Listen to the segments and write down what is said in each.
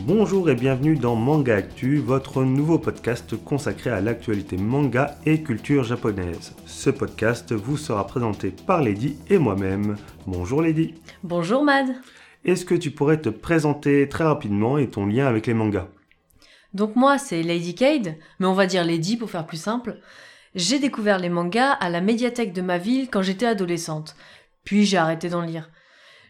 Bonjour et bienvenue dans Manga Actu, votre nouveau podcast consacré à l'actualité manga et culture japonaise. Ce podcast vous sera présenté par Lady et moi-même. Bonjour Lady. Bonjour Mad. Est-ce que tu pourrais te présenter très rapidement et ton lien avec les mangas? Donc moi c'est Lady Cade, mais on va dire Lady pour faire plus simple. J'ai découvert les mangas à la médiathèque de ma ville quand j'étais adolescente. Puis j'ai arrêté d'en lire.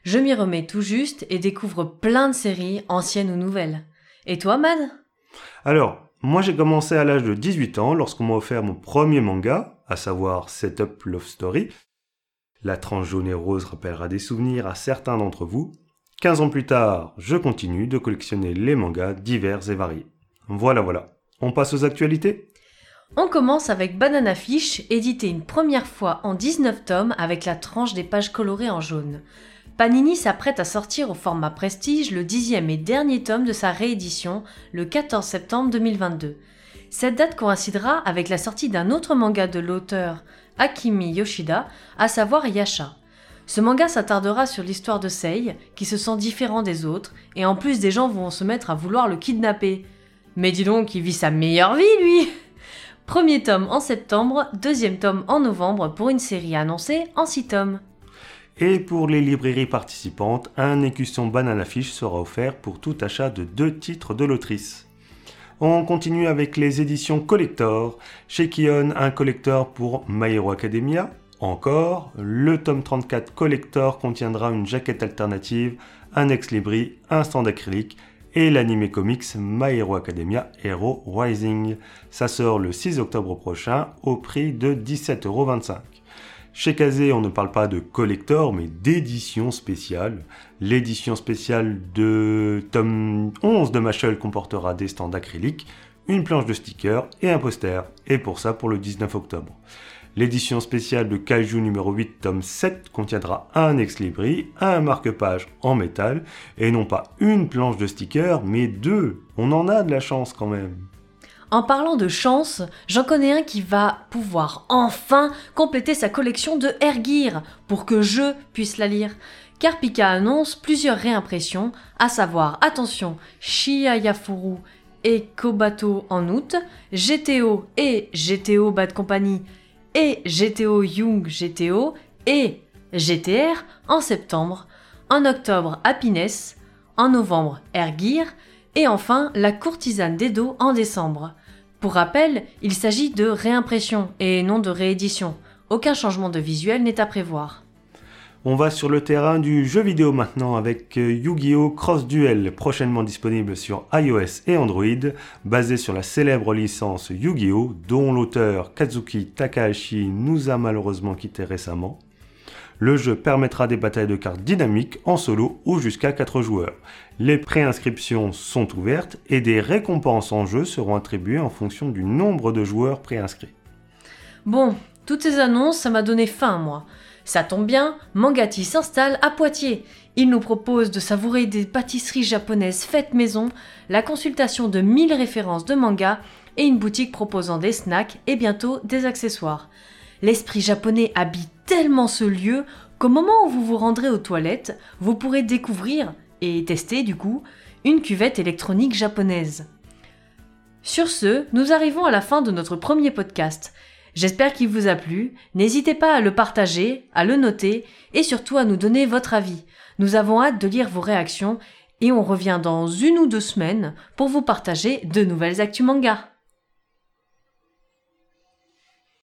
Je m'y remets tout juste et découvre plein de séries, anciennes ou nouvelles. Et toi, Mad? Alors, moi j'ai commencé à l'âge de 18 ans lorsqu'on m'a offert mon premier manga, à savoir Setup Love Story. La tranche jaune et rose rappellera des souvenirs à certains d'entre vous. 15 ans plus tard, je continue de collectionner les mangas divers et variés. Voilà, voilà. On passe aux actualités? On commence avec Banana Fish, édité une première fois en 19 tomes avec la tranche des pages colorées en jaune. Panini s'apprête à sortir au format Prestige le dixième et dernier tome de sa réédition le 14 septembre 2022. Cette date coïncidera avec la sortie d'un autre manga de l'auteur Akimi Yoshida, à savoir Yasha. Ce manga s'attardera sur l'histoire de Sei, qui se sent différent des autres, et en plus des gens vont se mettre à vouloir le kidnapper. Mais dis donc, il vit sa meilleure vie, lui Premier tome en septembre, deuxième tome en novembre pour une série annoncée en six tomes. Et pour les librairies participantes, un écusson banana fiche sera offert pour tout achat de deux titres de l'autrice. On continue avec les éditions collector. Chez Kion, un collector pour My Hero Academia. Encore, le tome 34 collector contiendra une jaquette alternative, un ex-libri, un stand acrylique et l'anime comics My Hero Academia Hero Rising. Ça sort le 6 octobre prochain au prix de 17,25€. Chez Kazé, on ne parle pas de collector, mais d'édition spéciale. L'édition spéciale de tome 11 de Machel comportera des stands acryliques, une planche de stickers et un poster. Et pour ça, pour le 19 octobre. L'édition spéciale de Kaiju numéro 8 tome 7 contiendra un ex-libris, un marque-page en métal, et non pas une planche de stickers, mais deux. On en a de la chance quand même. En parlant de chance, j'en connais un qui va pouvoir enfin compléter sa collection de Air pour que je puisse la lire. Car Pika annonce plusieurs réimpressions, à savoir, attention, Yafuru et Kobato en août, GTO et GTO Bad Company et GTO Young GTO et GTR en septembre, en octobre Happiness, en novembre Air et enfin La courtisane d'Edo en décembre. Pour rappel, il s'agit de réimpression et non de réédition. Aucun changement de visuel n'est à prévoir. On va sur le terrain du jeu vidéo maintenant avec euh, Yu-Gi-Oh! Cross Duel, prochainement disponible sur iOS et Android, basé sur la célèbre licence Yu-Gi-Oh! dont l'auteur Kazuki Takahashi nous a malheureusement quitté récemment. Le jeu permettra des batailles de cartes dynamiques en solo ou jusqu'à 4 joueurs. Les préinscriptions sont ouvertes et des récompenses en jeu seront attribuées en fonction du nombre de joueurs préinscrits. Bon, toutes ces annonces, ça m'a donné faim, moi. Ça tombe bien, Mangati s'installe à Poitiers. Il nous propose de savourer des pâtisseries japonaises faites maison, la consultation de 1000 références de manga et une boutique proposant des snacks et bientôt des accessoires. L'esprit japonais habite tellement ce lieu qu'au moment où vous vous rendrez aux toilettes, vous pourrez découvrir, et tester du coup, une cuvette électronique japonaise. Sur ce, nous arrivons à la fin de notre premier podcast. J'espère qu'il vous a plu. N'hésitez pas à le partager, à le noter et surtout à nous donner votre avis. Nous avons hâte de lire vos réactions et on revient dans une ou deux semaines pour vous partager de nouvelles actus manga.